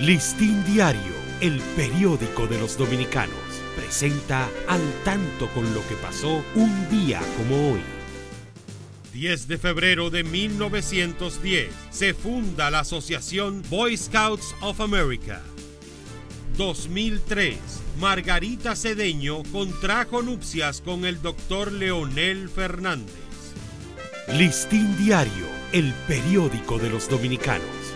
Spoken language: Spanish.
Listín Diario, el periódico de los dominicanos, presenta al tanto con lo que pasó un día como hoy. 10 de febrero de 1910 se funda la Asociación Boy Scouts of America. 2003, Margarita Cedeño contrajo nupcias con el doctor Leonel Fernández. Listín Diario, el periódico de los dominicanos